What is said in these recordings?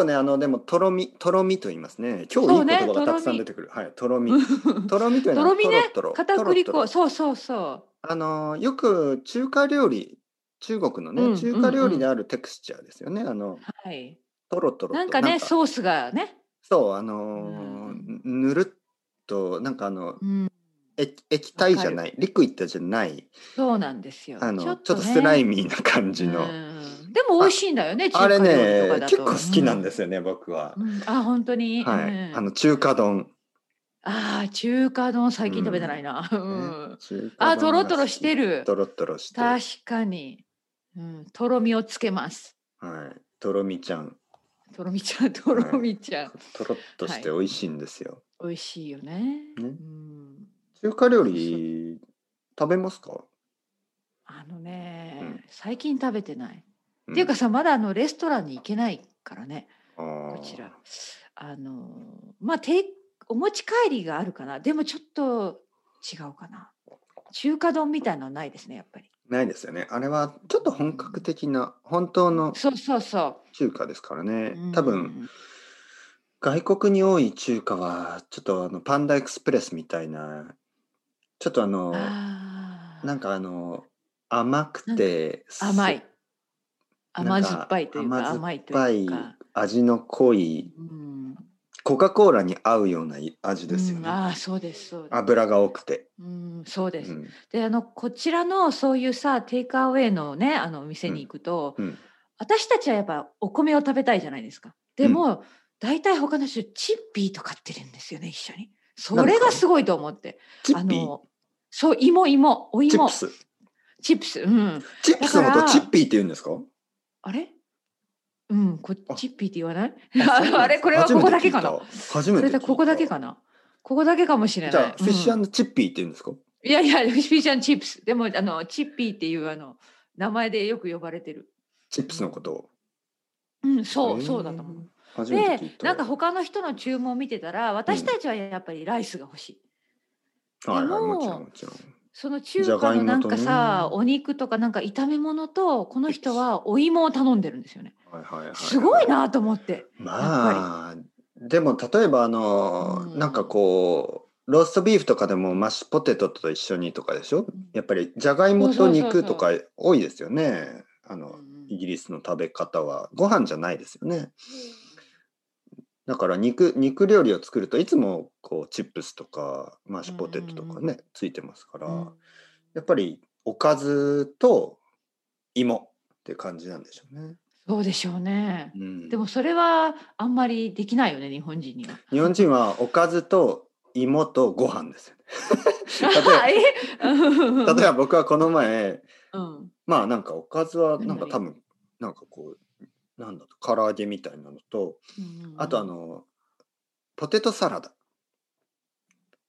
構ねあのでもとろみとろみと言いますね。今日いい言葉がたくさん出てくる、はいとろみ。とろみというのはとろみね片栗粉。そうそうそあのよく中華料理中国のね、うん中華料理であるテクスチャーですよね、あのうはい。とろとろと。なんかねソースがね。そうあのぬるっとなんかあのうん液液体じゃないリクイッドじゃないそうなんですよ。あのちょっとね。スライミーな感じの、うん。でも美味しいんだよねあれね結構好きなんですよね、僕は、あ本当に。はい、うん。あの中華丼、あー中華丼最近食べてないな、うん。あとろとろしてる。とろとろしてはい確かに、うん、とろみをつけます。とろみちゃん。とろみちゃんとろみちゃん、とろっとして美味しいんですよ、美味しいよね。ね。うん、中華料理食べますか、あのね、うん。最近食べてない、ん。っていうかさまだあのレストランに行けないからね。こちら。あのまあお持ち帰りがあるかな。でもちょっと違うかな。中華丼みたいなのはないですねやっぱり。ないですよね。あれはちょっと本格的な本当のそうそうそ中華ですからね。う多分うん外国に多い中華はちょっとあのパンダエクスプレスみたいなちょっとあのなんかあの甘くて甘い。甘酸っぱいというか甘いいいうか、味の濃いうん、コカ・コーラに合うような味ですよね、うん。ああそうですそうです、油が多くて、うん、そうです、うん。であのこちらのそういうさテイクアウェイのねあのお店に行くと、うん。私たちはやっぱお米を食べたいじゃないですか。でも、大体他の人チッピーと買ってるんですよね一緒に。それがすごいと思って。あのそう芋芋お芋。チップス。チップス。うん。チップスのことチッピーって言うんですか？あれ？うんこあ。チッピーって言わない？あ れこれはここだけかな？初めてここだけかな？ここだけかもしれない。じゃあ、フィッシうんュチッピーって言うんですか？いやいやフィッシュチップス。でもあのチッピーっていうあの名前でよく呼ばれてる。チップスのことを。うん。そうそうだと思う。でなんか他の人の注文を見てたら私たちはやっぱりライスが欲しい、はいはいでももちろんもちろん。その中華のなんかさ、お肉とかなんか炒め物とこの人はお芋を頼んでるんですよね。はいはいはいすごいなと思って。まあでも例えばあの、うん。なんかこうローストビーフとかでもマッシュポテトと一緒にとかでしょ？やっぱりじゃがいもと肉とか多いですよね。あのうん。イギリスの食べ方は。ご飯じゃないですよねだから肉肉料理を作るといつもこうチップスとかマッシュポテトとかね、うんついてますから、うん。やっぱりおかずと芋って感じなんでしょうね。そうでしょうね。うん、でもそれはあんまりできないよね日本人には。日本人はおかずと芋とご飯ですよね。例えば僕はこの前うん。まあなんかおかずはなんか何？多分なんかこうなんだと唐揚げみたいなのとうんあとあのポテトサラダ。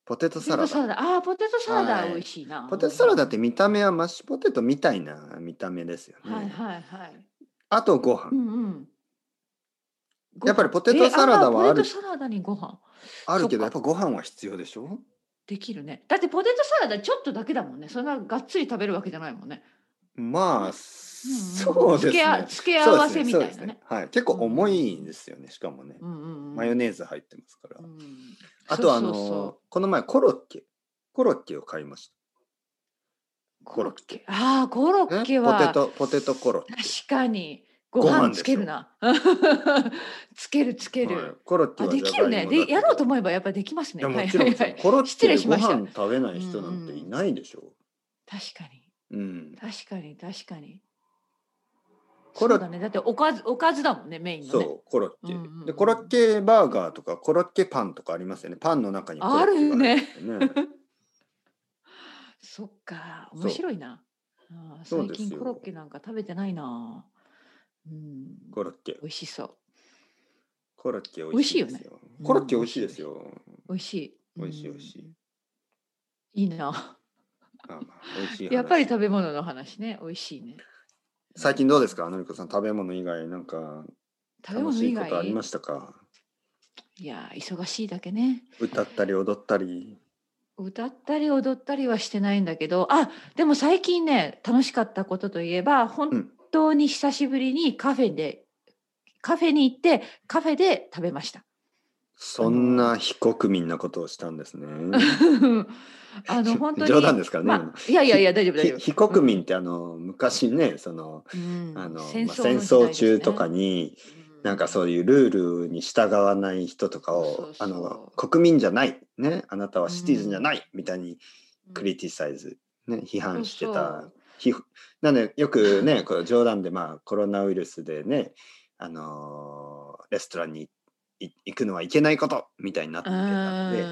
ポテトサラダ。あーポテトサラダはい。美味しいな、ポテトサラダって見た目はマッシュポテトみたいな見た目ですよね。はいはいはい。あとご飯、うんうん。やっぱりポテトサラダはある。えポテトサラダにご飯。あるけどやっぱご飯は必要でしょ？できるね。だってポテトサラダちょっとだけだもんね。そんながっつり食べるわけじゃないもんねまあ、うん。そうです付けあね。付け合わせみたいなね。そうですそうですはい、結構重いんですよね、しかもね。うんうんうん。マヨネーズ入ってますから。うん。あとあのそうそう。そうこの前コロッケ。コロッケを買いましコロッケ。ああコロた。ねッケは。ポテトポテトコロッケ。確かに。ごご飯飯つけるな。つけるつける、はい。コロッケあはできるね。でやろうと思えばやっぱりできますいやねはいもちろんもちろんはいはい。コロッ失ケ礼しました。飯食べない人なんていないでしょ。確かにう。うん。確かに確かに。コロそうだね。だっておかずおかずだもんねメインのね。そうコロッケ、うんうんうんでコロッケバーガーとかコロッケパンとかありますよね。パンの中にコロッケが入っててね。そっか。面白いな。最近コロッケなんか食べてないな。うん。コロッケ。美味しそう。コロッケ美味しいですよ。ね。コロッケ美味しいですよ、美味しい。美味しい美味しい。うん。いいなあまあ美味しい話。やっぱり食べ物の話ね。美味しいね。最近どうですか？のりこさん食べ物以外なんか食べ楽しい物以外ことありましたか？いや忙しいだけね。歌ったり踊ったり。歌ったり踊ったりはしてないんだけど。あでも最近ね楽しかったことといえば本当に久しぶりにカフェでカフェに行ってカフェで食べました。そんな非国民なことをしたんですね。あの本当に冗談ですからねまあいやいやいや大丈夫大丈夫。ひ非国民ってあの昔ねそのうん。あの戦まあ戦争争の時代ですね。中とかになんかそういうルールに従わない人とかをそうそうあの国民じゃないねあなたはシティズンじゃないみたいにうん。クリティサイズね批判してた。なんでよくねこう冗談でまあコロナウイルスでねあのーレストランにい行くのはいけないことみたいになってたんで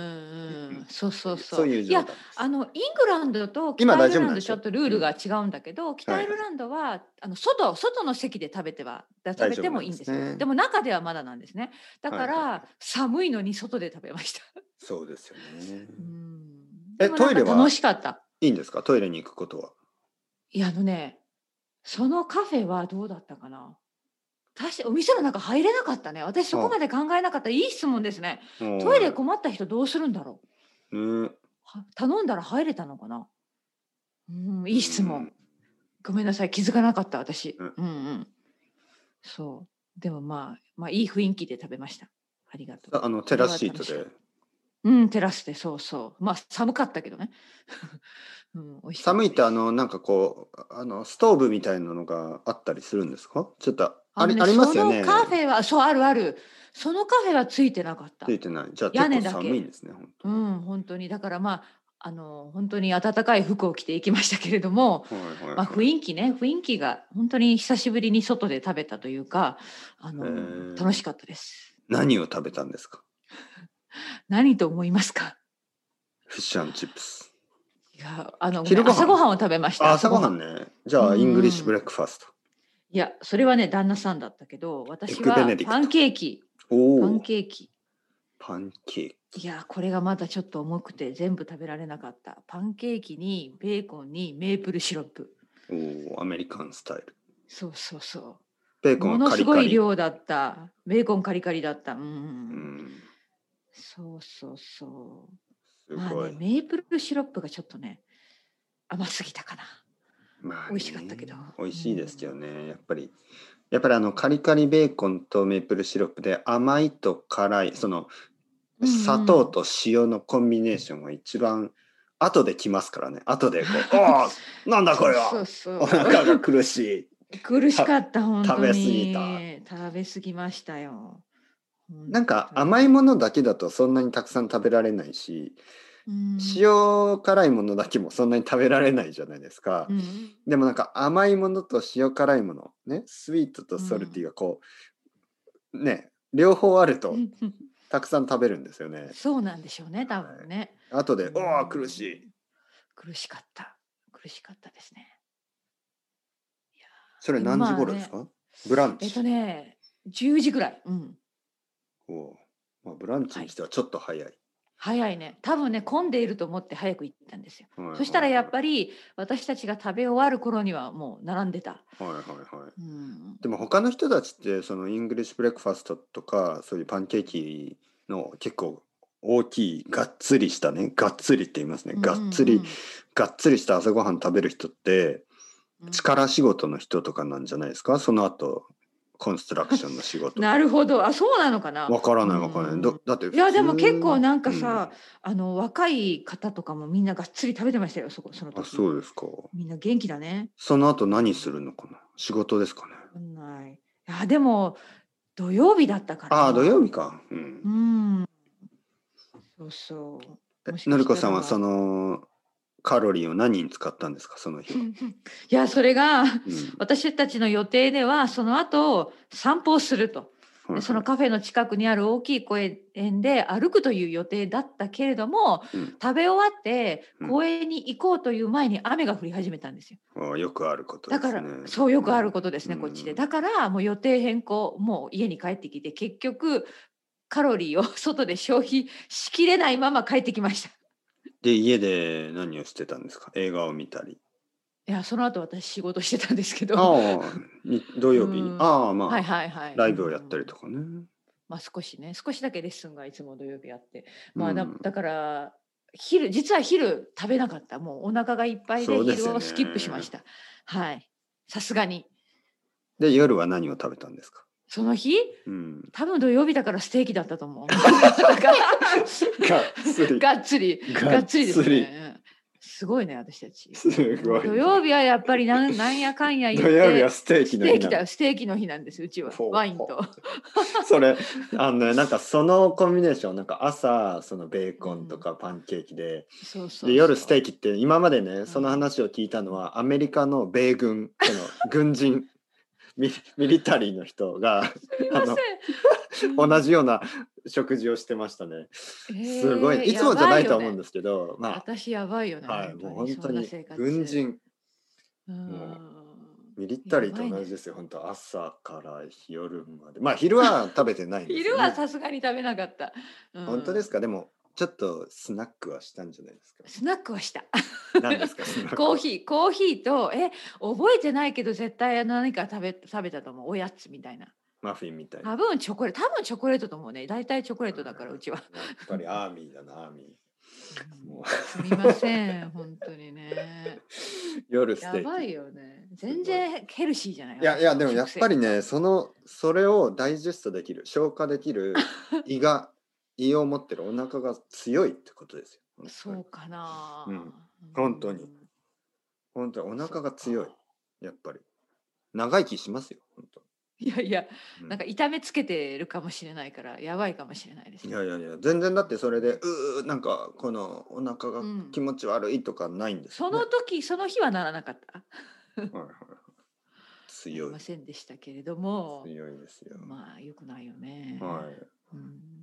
そうそうそう。そういういや。あのイングランドと北アイルランドちょっとルールが違うんだけど、北アイルランドは、あの外外の席で食べてはだ食べてもいいんですよ。ですねでも中ではまだなんですね。だから、はいはい寒いのに外で食べました。そうですよね。うんえトイレは？楽しかった。いいんですか？トイレに行くことは。いやあのね、そのカフェはどうだったかな？確かお店の中入れなかったね。私そこまで考えなかった。いい質問ですね。トイレ困った人どうするんだろう？ねは頼んだら入れたのかな？うん、いい質問。。ごめんなさい、気づかなかった私。うんうんうん。そう。でもまあ、まあいい雰囲気で食べました。ありがとう。あのテラスシートでうん、テラスでそうそう。まあ寒かったけどね。うん、美味寒いってあのなんかこうあのストーブみたいなのがあったりするんですか？ちょっとありのねありますよね。そのカフェは、そうあるある。そのカフェはついてなかったつ。いてない。じゃあ屋根だけ結構寒いんですね。本当にうん、本当に。だからまあ、あの、本当に暖かい服を着ていきましたけれども、はいはいはいまあ、雰囲気ね雰囲気が本当に久しぶりに外で食べたというかあへのー楽しかったです何を食べたんですか？何と思いますか？フィッシュチップス。いやあの昼ご飯朝ごはんを食べましたあ朝ごはんね。じゃあうんイングリッシュブレックファースト。いやそれはね旦那さんだったけど私はパンケーキ。パンケーキパンケーいやこれがまたちょっと重くて全部食べられなかったパンケーキにベーコンにメープルシロップキ。おおアメリカンスタイル。そうそうそベーコンうものすご。い量だったベーコンカリカリだったうん、うん。そうそうそうすまあ。ね、メープルシロップがちょっとね甘すぎたかな。まあね。美味しかったけど。美味しいですよね、やっぱり。やっぱりあのカリカリベーコンとメープルシロップで甘いと辛いその砂糖と塩のコンビネーションが一番後できますからね。後でこう「ああなんだこれは。そうそう。お腹が苦しい。苦しかった本当に。食べ過ぎた。食べ過ぎましたよ。」なんか甘いものだけだとそんなにたくさん食べられないしうん塩辛いものだけもそんなに食べられないじゃないですか。うんでもなんか甘いものと塩辛いものねスイートとソルティがこう、ね両方あるとうん。たくさん食べるんですよね。そうなんでしょうね多分ね。後で「うん。おお苦しい。苦しかった。苦しかったですね。」それ何時頃ですか、ブランチ、えっとね10時ぐらい。うん。おうまあ、ブランチにしてはちょっと早い。早いね。多分ね混んでいると思って早く行ったんですよ。はいはいそしたらやっぱり、り私たちが食べ終わる頃にはもう並んでた。はいはいはい、うん。でも他の人たちってそのイングリッシュブレックファストとかそういうパンケーキの結構大きいがっつりしたねがっつりって言いますね、がっつりがっつりした朝ごはん食べる人ってうんうん。力仕事の人とかなんじゃないですか？その後コンストラクションの仕事なるほどあそうなのかな？わからないわからない、うんどだっていやでも結構なんかさ、あの若い方とかもみんながっつり食べてましたよそこそのうんあ時。そうですかみんな元気だね。その後何するのかな？仕事ですかねない。いやでも土曜日だったから。ああ土曜日かうんうん。そうそう。もしかしたらえのりこさんはそのカロリーを何に使ったんですか？その日は、いやそれがうん。私たちの予定ではその後散歩をすると。そのカフェの近くにある大きい公園で歩くという予定だったけれどもうん。食べ終わってうん。公園に行こうという前に雨が降り始めたんですよ。ああよくあることですね。だから、そうよくあることですね、うん。こっちで。だからもう予定変更もう家に帰ってきて結局カロリーを外で消費しきれないまま帰ってきました。で家で何をしてたんですか？映画を見たり。いやその後私仕事してたんですけど。ああに土曜日？に、うん。ああまあ、はいはいはい。ライブをやったりとか。かね、まあ少しね。少しだけレッスンがいつも土曜日あって。まあだ,、うん。だから昼実は昼食べなかった。もうお腹がいっぱいで昼をスキップしました。はい。さすがに。で夜は何を食べたんですか？その日うん。多分土曜日だからステーキだったと思う。がっつり。がっつりがっつりですね。すごいね私たち。すごい。土曜日はやっぱりなん なんやかんや言っ土曜日はてステーキステーキの日だステーキの日なんですうちはワインと。それあのねなんかそのコンビネーションなんか朝そのベーコンとかパンケーキで,、そうそうそうで夜ステーキって今までねんその話を聞いたのはアメリカの米軍その軍人ミミリタリーの人が。同じような食事をしてましたね。すごい、いつもじゃないと思うんですすけど、ま私やばいよね。あはいもう本当に軍人。うん。ミリタリーと同じですよ、本当朝から夜まで。まあ昼は食べてないんですね、はさすがに食べなかった。うん。本当ですか？でもちょっとスナックはしたんじゃないですか？スナックはした。何ですかコーヒー、コーヒーと、え、覚えてないけど、絶対何か食べ、食べたと思う？おやつみたいな。マフィンみたいな多分チョコレート、多分チョコレートと思うね。大体チョコレートだから、うちは。やっぱりアーミーだなアーミうんもすみません、本当にね。ー夜ステやばいよね。全然ヘルシーじゃない。いやいやでもやっぱり食ねそのそれをダイジェストできる消化できる胃が胃を持ってるお腹が強いってことですよ。そうかな。うん。本当に。うん本当にお腹が強い。やっぱり。長生きしますよ本当いやいや、うん。なんか痛めつけてるかもしれないから、やばいかもしれないですいね。やいやいや全然だってそれでうーなんかこのお腹がうん。気持ち悪いとかないんですそよ、ね。の時、その日はならなかった？はいはい強い。ませんでしたけれども、強いですよ、まあ、よくないよね。はい。うん